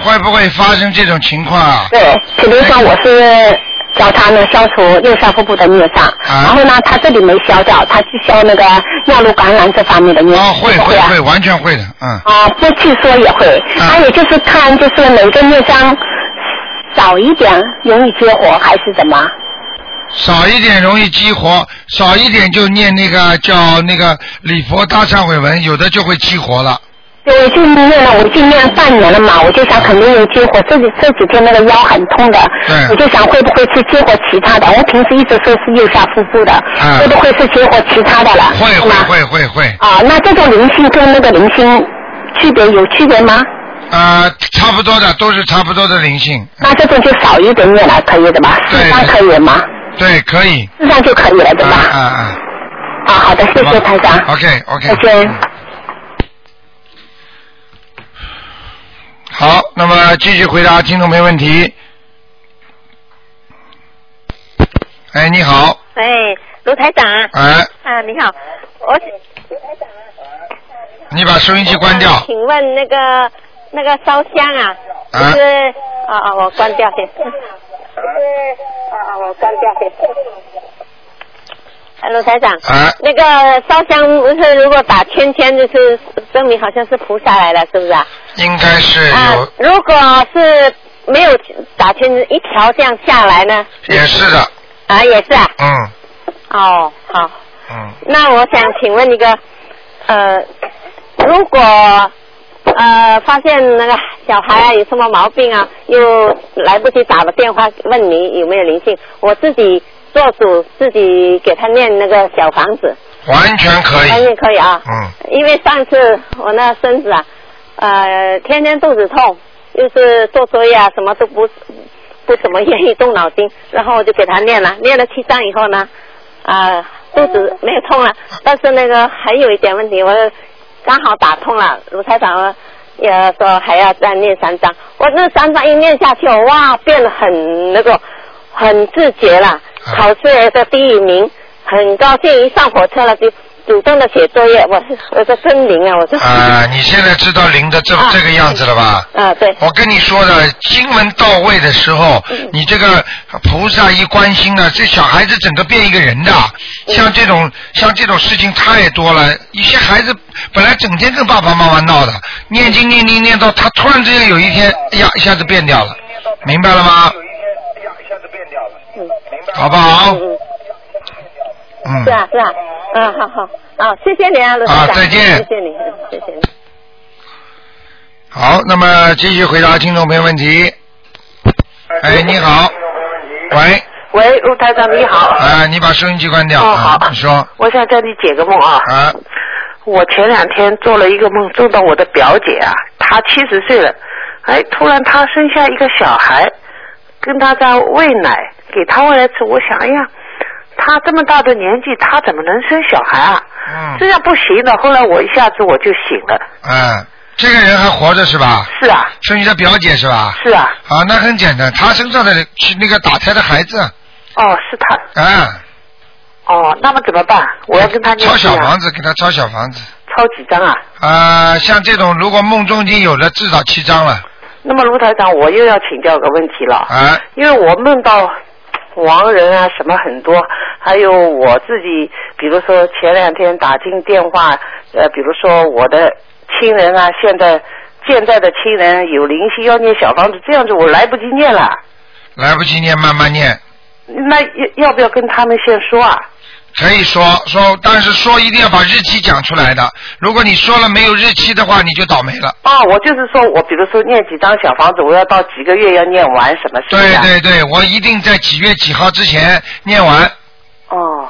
会不会发生这种情况啊？对，比如说我是教他呢消除右下腹部的孽障，然后呢他这里没消掉，他去消那个尿路感染这方面的孽障，哦，会？会会，完全会的，嗯。啊，不去说也会，还有就是看就是哪个孽障少一点容易激活还是怎么？少一点容易激活，少一点就念那个叫那个礼佛大忏悔文，有的就会激活了。对，我就念了，我已经念了半年了嘛，我就想肯定有激活。这几这几天那个腰很痛的，对我就想会不会是激活其他的？我平时一直说是右下腹部的，嗯会不会是激活其他的了？会会？会会会，啊，那这种灵性跟那个灵性区别有区别吗？呃，差不多的，都是差不多的灵性。那这种就少一点点了，可以的吧？四张可以吗？对，可以。四张就可以了，对吧？啊啊。啊，好的，谢谢台长。OK OK。再见。好，那么继续回答听众没问题。哎，你好，哎，卢台长。哎，啊，你好，我卢台长你把收音机关掉。请问那个那个烧香啊，就啊是啊啊，我关掉先。就是啊啊，我哎，卢台长，啊那个烧香不是如果打圈圈，就是证明好像是菩萨来了，是不是啊？应该是啊有，，如果是没有打圈一条这样下来呢？也是的，啊，也是啊。嗯哦，好。嗯。那我想请问一个，呃，如果呃发现那个小孩啊有什么毛病啊，又来不及打个电话问你有没有灵性，我自己做主自己给他念那个小房子，完全可以。完全可以啊。嗯。因为上次我那孙子啊，呃，天天肚子痛，又是做作业啊，什么都不不怎么愿意动脑筋，然后我就给他念了，念了七章以后呢，啊、肚子没有痛了，但是那个还有一点问题，我刚好打通了，卢台长也说还要再念三章，我那三章一念下去，哇，变得很那个很自觉了，考试的第一名，很高兴，一上火车了就主动的写作业，我是我说真灵啊，我说啊，你现在知道灵的这啊这个样子了吧？啊，对。我跟你说的，经文到位的时候，你这个菩萨一关心呢，这小孩子整个变一个人的。像这种像这种事情太多了，有些孩子本来整天跟爸爸妈妈闹的，念经念经念到他突然之间有一天，哎呀，一下子变掉了，明白了吗？好不好？嗯是啊是啊，嗯好好，好谢谢你啊，卢台长，啊再见谢谢你，嗯谢谢你。好，那么继续回答听众朋友问题。哎，你好。喂。喂，陆台长你好。啊，你把收音机关掉。哦啊好你说。我想叫你解个梦啊。啊。我前两天做了一个梦，做到我的表姐啊，她七十岁了，哎，突然她生下一个小孩，跟她在喂奶，给他喂来吃。我想，哎呀，他这么大的年纪，他怎么能生小孩啊？嗯。这样不行的。后来我一下子我就醒了。嗯，这个人还活着是吧？是啊。是你的表姐是吧？是啊。啊，那很简单，他身上的是那个打胎的孩子。哦，是他。啊。哦，那么怎么办？我要跟她念抄小房子，给他抄小房子。抄几张啊？啊，像这种如果梦中已经有了，至少七张了。那么卢台长，我又要请教个问题了。啊。因为我梦到亡人啊什么很多，还有我自己，比如说前两天打进电话，呃，比如说我的亲人啊，现在现在的亲人有灵性要念小房子，这样子我来不及念了，来不及念，慢慢念。那要要不要跟他们先说啊？可以说说，但是说一定要把日期讲出来的。如果你说了没有日期的话，你就倒霉了。哦，我就是说我比如说念几张小房子，我要到几个月要念完，什么事对？对对，我一定在几月几号之前念完。哦。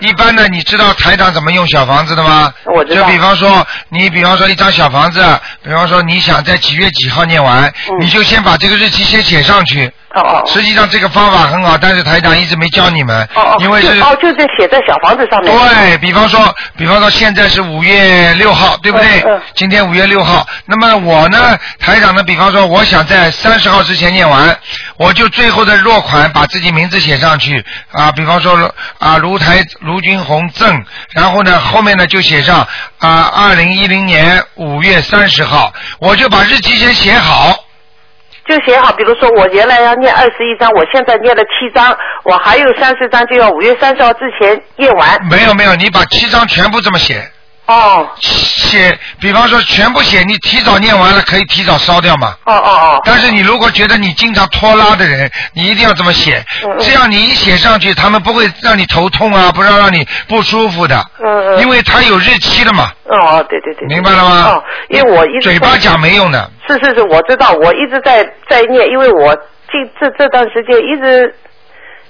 一般的，你知道台长怎么用小房子的吗？我知道就比方说，你比方说一张小房子，比方说你想在几月几号念完，你就先把这个日期先写上去。嗯哦哦。实际上这个方法很好，但是台长一直没教你们。哦哦，因为是哦，就是写在小房子上面。对比方说，比方说现在是五月六号，对不对？嗯今天五月六号，那么我呢，台长呢，比方说我想在三十号之前念完，我就最后的落款把自己名字写上去啊，比方说啊卢台卢军红赠，然后呢后面呢就写上啊二零一零年五月三十号，我就把日期先写好。就写好，比如说我原来要念二十一章，我现在念了七章，我还有三十章就要五月三十号之前念完。没有没有，你把七章全部这么写。哦。写，比方说全部写，你提早念完了可以提早烧掉嘛。哦哦哦。但是你如果觉得你经常拖拉的人，你一定要这么写，嗯这样你一写上去，他们不会让你头痛啊，不让让你不舒服的。嗯嗯。因为他有日期的嘛。哦，对对对。明白了吗？哦，因为我一直嘴巴讲没用的。是是是，我知道，我一直在在念，因为我这这这段时间一直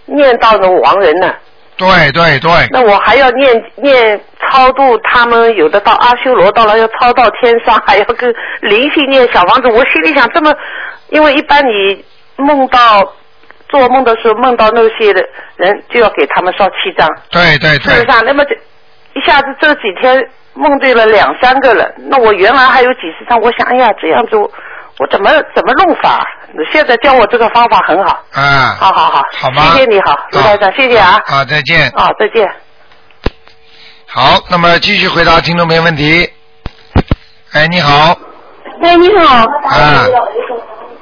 念到了亡人呢。对对对。那我还要念念超度他们，有的到阿修罗到了，要超到天上，还要跟灵性念小房子。我心里想，这么，因为一般你梦到做梦的时候梦到那些的人，就要给他们烧七张。对对对。事实上，那么这一下子这几天梦对了两三个了，那我原来还有几十张，我想，哎呀，这样子我我怎么怎么弄法？你现在教我这个方法很好。啊。好好好，好吗？谢谢你好，卢台长，谢谢啊。啊，再见。啊，再见。好，那么继续回答听众朋友问题。哎，你好。哎，你好。啊。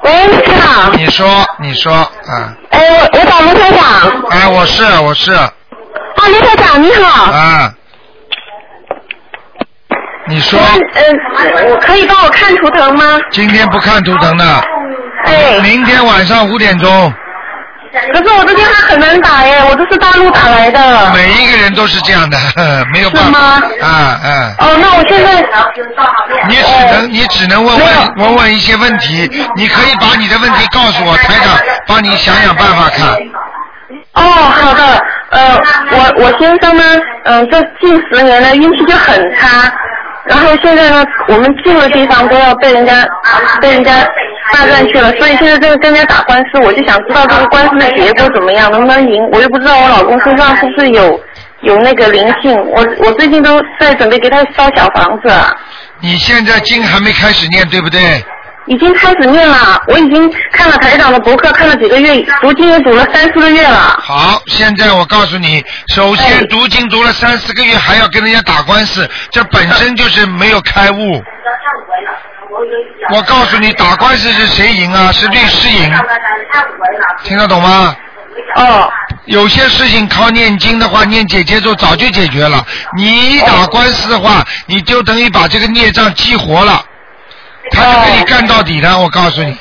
喂，你好。你说，你说，啊，哎，我我找卢台长。哎，我是我是，啊，卢台长你好。啊，你说，嗯，我可以帮我看图腾吗？今天不看图腾的，哎。明天晚上五点钟，可是我的电话很难打耶，我这是大陆打来的。每一个人都是这样的，没有办法，是吗啊啊。哦，那我现在。你只能你只能问问问问一些问题，你可以把你的问题告诉我，台长帮你想想办法看。哦，好的，呃，我我先生呢，嗯、这近十年呢运气就很差，然后现在呢，我们住的地方都要被人家被人家霸占去了，所以现在这个跟人家打官司，我就想知道这个官司的结果怎么样，能不能赢？我又不知道我老公身上是不是有有那个灵性，我我最近都在准备给他烧小房子，你现在经还没开始念，对不对？已经开始念了，我已经看了台长的博客，看了几个月，读经也读了三四个月了。好，现在我告诉你，首先读经读了三四个月，还要跟人家打官司，这本身就是没有开悟。我告诉你，打官司是谁赢啊？是律师赢。听得懂吗？哦。有些事情靠念经的话，念解结咒早就解决了。你一打官司的话，你就等于把这个孽障激活了，他就跟你干到底的。我告诉你。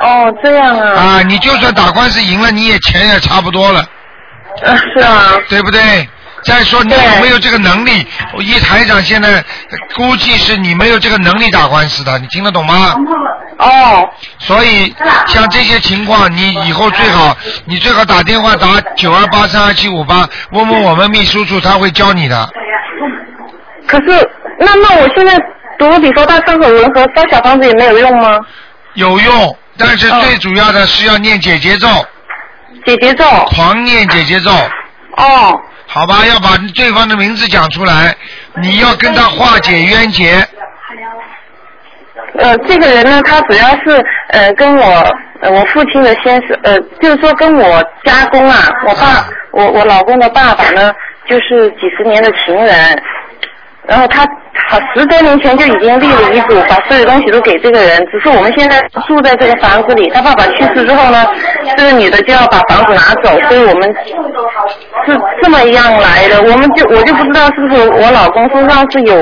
哦，这样啊。啊，你就算打官司赢了，你也钱也差不多了。啊，是啊。对不对？再说你有没有这个能力？我一台长现在估计是你没有这个能力打官司的，你听得懂吗？哦。所以像这些情况，你以后最好，你最好打电话打九二八三二七五八，问问我们秘书处，他会教你的。可是，那那我现在读比佛大忏悔文和烧小房子也没有用吗？有用，但是最主要的是要念姐姐咒。姐姐咒。狂念姐姐咒。哦。好吧，要把对方的名字讲出来，你要跟他化解冤结。呃，这个人呢，他主要是呃跟我呃我父亲的先生呃，就是说跟我家公啊，我爸我我老公的爸爸呢，就是几十年的情人，然后他好十多年前就已经立了遗嘱，把所有东西都给这个人，只是我们现在住在这个房子里，他爸爸去世之后呢，这个女的就要把房子拿走，所以我们是这么样来的，我们就我就不知道是不是我老公身上是有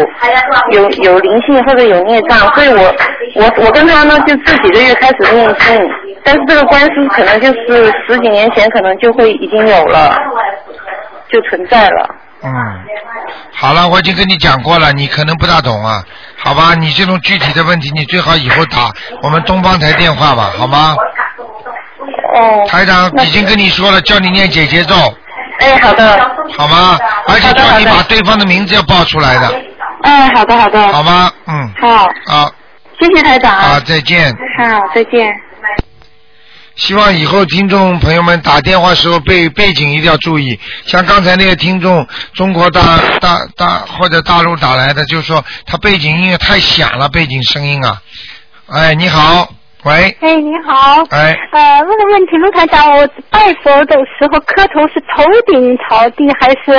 有有灵性或者有孽障，所以我我我跟他呢就这几个月开始念经，但是这个官司可能就是十几年前可能就会已经有了，就存在了。嗯，好了，我已经跟你讲过了，你可能不大懂啊，好吧？你这种具体的问题，你最好以后打我们东方台电话吧，好吗？哦。台长已经跟你说了，叫你念姐姐咒，哎，好的。好吗？而且叫你把对方的名字要报出来的，哎，好的好的。好吗？嗯。好，好，谢谢台长。啊，再见。好，再见。希望以后听众朋友们打电话时候背背景一定要注意，像刚才那个听众，中国大大大或者大陆打来的，就是说他背景音乐太响了，背景声音啊。哎，你好，喂，哎，你好。哎，呃，问个问题，卢台长，我拜佛的时候磕头是头顶朝地还是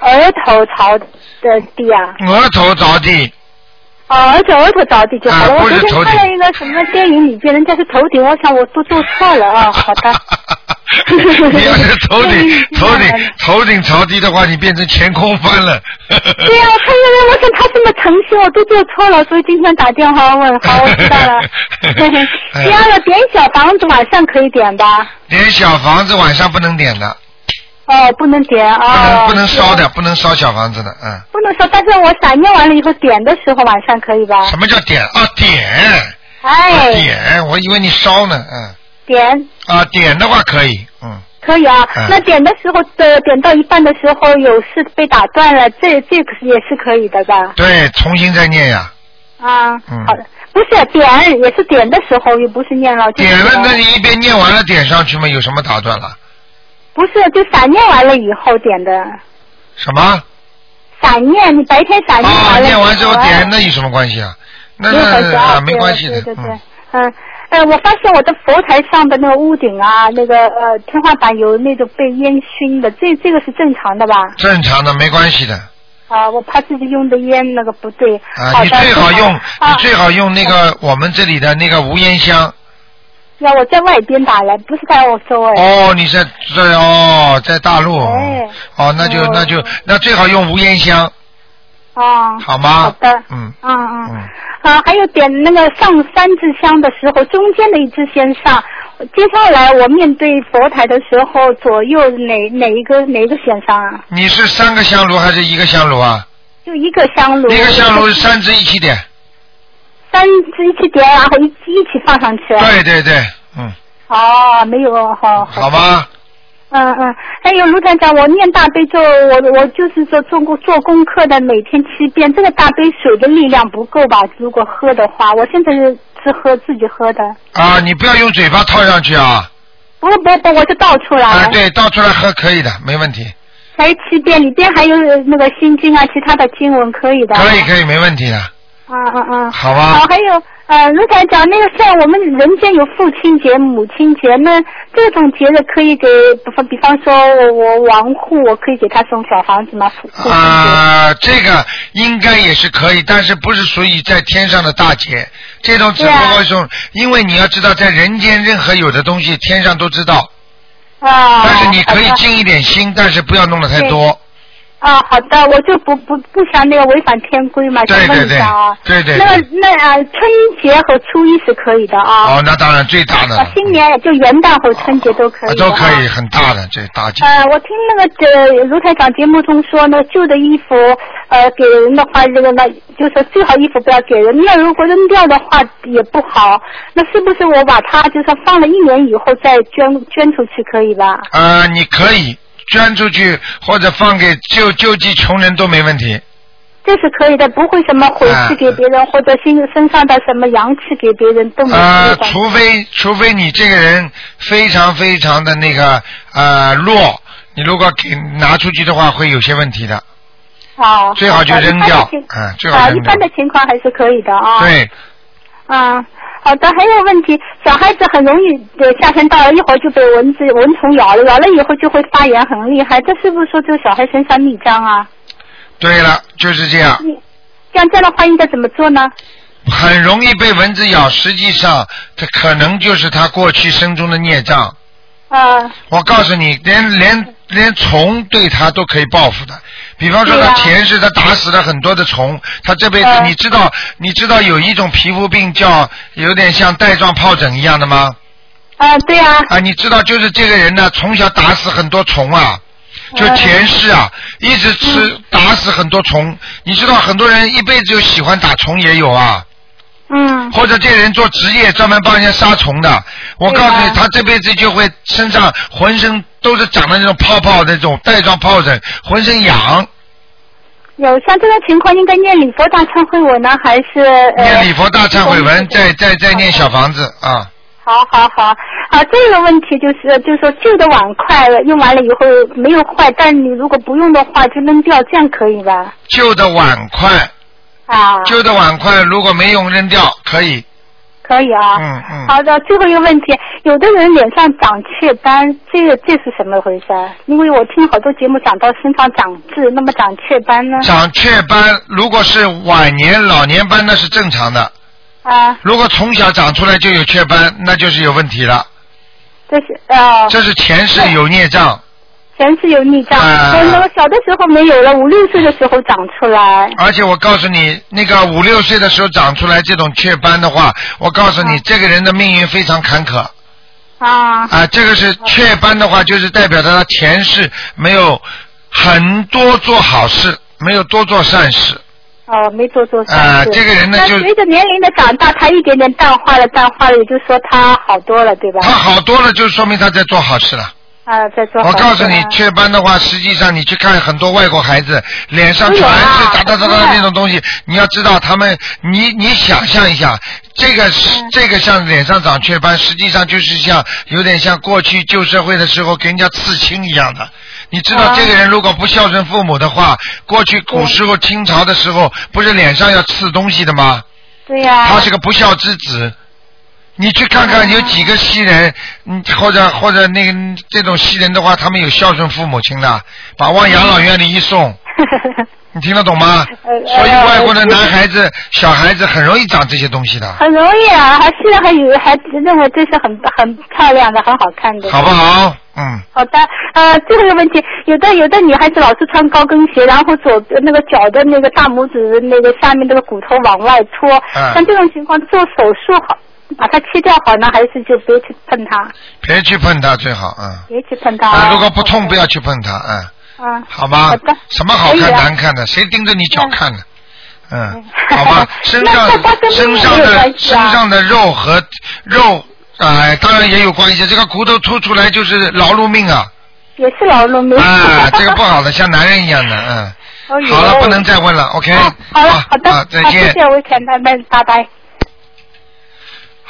额头朝的地啊？额头着地，哦，而且额头着地就好了。啊我昨天看了一个什么电影里边，人家是头顶，我想我都做错了啊。好的。你要是头顶头顶头顶朝地的话，你变成前空翻了。对呀、我看我想他这么诚心，我都做错了，所以今天打电话问。好，我知道了。第二个点小房子晚上可以点吧？点小房子晚上不能点的，哦，不能点不啊。能不能烧的，不能烧小房子的，嗯。不能烧，但是我闪念完了以后点的时候晚上可以吧？什么叫点啊？点。哎啊点，我以为你烧呢，嗯。点啊，点的话可以，嗯。可以啊。嗯那点的时候的点到一半的时候有事被打断了，这这个也是可以的吧？对，重新再念呀。啊，嗯好的，不是点也是点的时候，又不是念了。就是点了，那你一边念完了点上去嘛？有什么打断了？不是，就闪念完了以后点的。什么？闪念，你白天闪念啊，完了。念完之后点，那有什么关系啊？那没关系那啊，啊，没关系的，对对对嗯。嗯，呃，我发现我的佛台上的那个屋顶啊，那个呃天花板有那种被烟熏的，这这个是正常的吧？正常的，没关系的。啊，我怕自己用的烟那个不对。啊，你最好用，啊你最好用那个我们这里的那个无烟香。呀，我在外边打来，不是在澳洲哎。哦，你在在哦，在大陆。哎。哦，那就哦那就那最好用无烟香，哦。好吗？好的。嗯。嗯嗯。啊，还有点那个上三支香的时候，中间的一支先上。接下来我面对佛台的时候，左右哪哪一个哪一个先上啊？你是三个香炉还是一个香炉啊？就一个香炉。一个香炉三支一起点。三支一起点，然后一一起放上去。对对对，嗯，哦，没有哦，好。好吧。嗯嗯，还有卢站长，我念大悲咒，我我就是说做过做功课的，每天七遍。这个大杯水的力量不够吧？如果喝的话，我现在是是喝自己喝的。啊，你不要用嘴巴套上去啊！不不不，我就倒出来。啊，对，倒出来喝可以的，没问题，才七遍，里边还有那个心经啊，其他的经文可以的。可以可以，没问题的，嗯嗯嗯。好啊好，还有呃，卢台长，那个像我们人间有父亲节、母亲节，那这种节日可以给，比方比方说我我亡户，我可以给他送小房子吗？父父亲节。啊，这个应该也是可以，但是不是属于在天上的大节，这种只不过是，因为你要知道，在人间任何有的东西，天上都知道，啊。但是你可以尽一点心，但是不要弄得太多。啊，好的，我就不不不想那个违反天规嘛，想问对对对一下啊。，对对那对。个那啊，春节和初一是可以的啊。哦，那当然最大的新年就元旦和春节都可以、啊都可以。很大的这大节。呃，我听那个呃卢台长节目中说，那旧的衣服，呃，给人的话，这个那就是最好衣服不要给人。那如果扔掉的话也不好，那是不是我把它就是放了一年以后再捐捐出去可以吧？呃，你可以捐出去或者放给救救济穷人都没问题。这是可以的，不会什么回去给别人，或者身身上的什么阳气给别人都没呃。除非除非你这个人非常非常的那个呃弱，你如果给拿出去的话会有些问题的。好，最好就扔掉嗯最好啊，扔掉一般的情况还是可以的啊。。对，啊，好的，还有问题，小孩子很容易呃夏天到了一会儿就被蚊子蚊虫咬了，咬了以后就会发炎很厉害，这是不是说这个小孩身上逆障啊？对了，就是这样，像这样的话应该怎么做呢？很容易被蚊子咬，实际上这可能就是他过去生中的孽障。啊。我告诉你，连连连虫对他都可以报复的。比方说，他前世他打死了很多的虫，他这辈子嗯你知道你知道有一种皮肤病叫有点像带状疱疹一样的吗？啊，对啊。啊，你知道就是这个人呢，从小打死很多虫啊。就前世啊，一直吃打死很多虫，你知道很多人一辈子就喜欢打虫也有啊。嗯。或者这个人做职业专门帮人家杀虫的，我告诉你，他这辈子就会身上浑身都是长的那种泡泡那种带状疱疹，浑身痒。有像这个情况，应该念礼佛大忏悔文呢，还是呃？念礼佛大忏悔文，再再再念小房子啊。好好好，啊，这个问题就是，就是说旧的碗筷用完了以后没有坏，但你如果不用的话就扔掉，这样可以吧？旧的碗筷，啊，旧的碗筷如果没用扔掉可以。可以啊。嗯嗯。好的，最后一个问题，有的人脸上长雀斑，这个这是什么回事？啊因为我听好多节目讲到身上长痣，那么长雀斑呢？长雀斑，如果是晚年老年斑，那是正常的。啊，如果从小长出来就有雀斑，那就是有问题了。这是啊。这是前世有孽障。前世有逆障，啊我那个小的时候没有了，五六岁的时候长出来。而且我告诉你，那个五六岁的时候长出来这种雀斑的话，我告诉你，这个人的命运非常坎坷。啊。啊，这个是雀斑的话，就是代表着他前世没有很多做好事，没有多做善事。哦，没做做善事。啊这个人呢就随着年龄的长大，他一点点淡化了，淡化了，也就是说他好多了，对吧？他好多了，就说明他在做好事了。啊，在做我告诉你啊，雀斑的话，实际上你去看很多外国孩子，脸上全是哒哒哒哒的那种东西。你要知道，他们，你你想象一下，这个是这个像脸上长雀斑，实际上就是像有点像过去旧社会的时候给人家刺青一样的。你知道啊这个人如果不孝顺父母的话，过去古时候清朝的时候，不是脸上要刺东西的吗？对呀、他是个不孝之子。你去看看有几个西人，嗯，或者或者那个这种西人的话，他们有孝顺父母亲的，把往养老院里一送，你听得懂吗？呃所以外国的呃男孩子、小孩子很容易长这些东西的，很容易啊，还现在还有还认为这是很很漂亮的、很好看的。好不好？嗯，好的，呃，最后一个问题，有的有的女孩子老是穿高跟鞋，然后左那个脚的那个大拇指那个下面那个骨头往外戳，嗯像这种情况做手术好，把它切掉好呢，还是就别去碰它，别去碰它最好，嗯。别去碰它。啊，如果不痛，不要去碰它，嗯，啊，好吗？好的什么好看啊难看的，谁盯着你脚看呢？嗯，好吧，身上身上的身上的肉和肉，哎，当然也有关系。这个骨头凸出来就是劳碌命啊，也是劳碌命。啊，这个不好的，像男人一样的，嗯。哦好了，不能再问了，OK？好了，好的，啊再好见谢谢魏全拜拜，拜拜。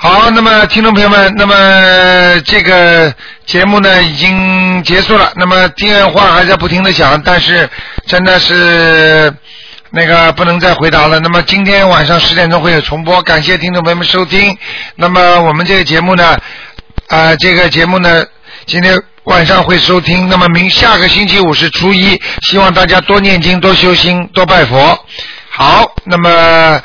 好，那么听众朋友们，那么这个节目呢已经结束了，那么电话还在不停的响，但是真的是那个不能再回答了。那么今天晚上十点钟会有重播，感谢听众朋友们收听。那么我们这个节目呢，啊、这个节目呢，今天晚上会收听。那么明下个星期五是初一，希望大家多念经、多修心、多拜佛。好，那么。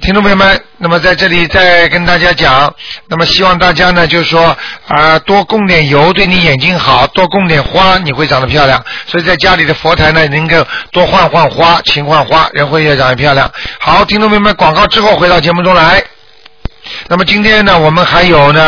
听众朋友们，那么在这里再跟大家讲，那么希望大家呢，就是说啊、多供点油对你眼睛好，多供点花，你会长得漂亮。所以在家里的佛台呢，能够多换换花，勤换花，人会越长越漂亮。好，听众朋友们，广告之后回到节目中来。那么今天呢，我们还有呢。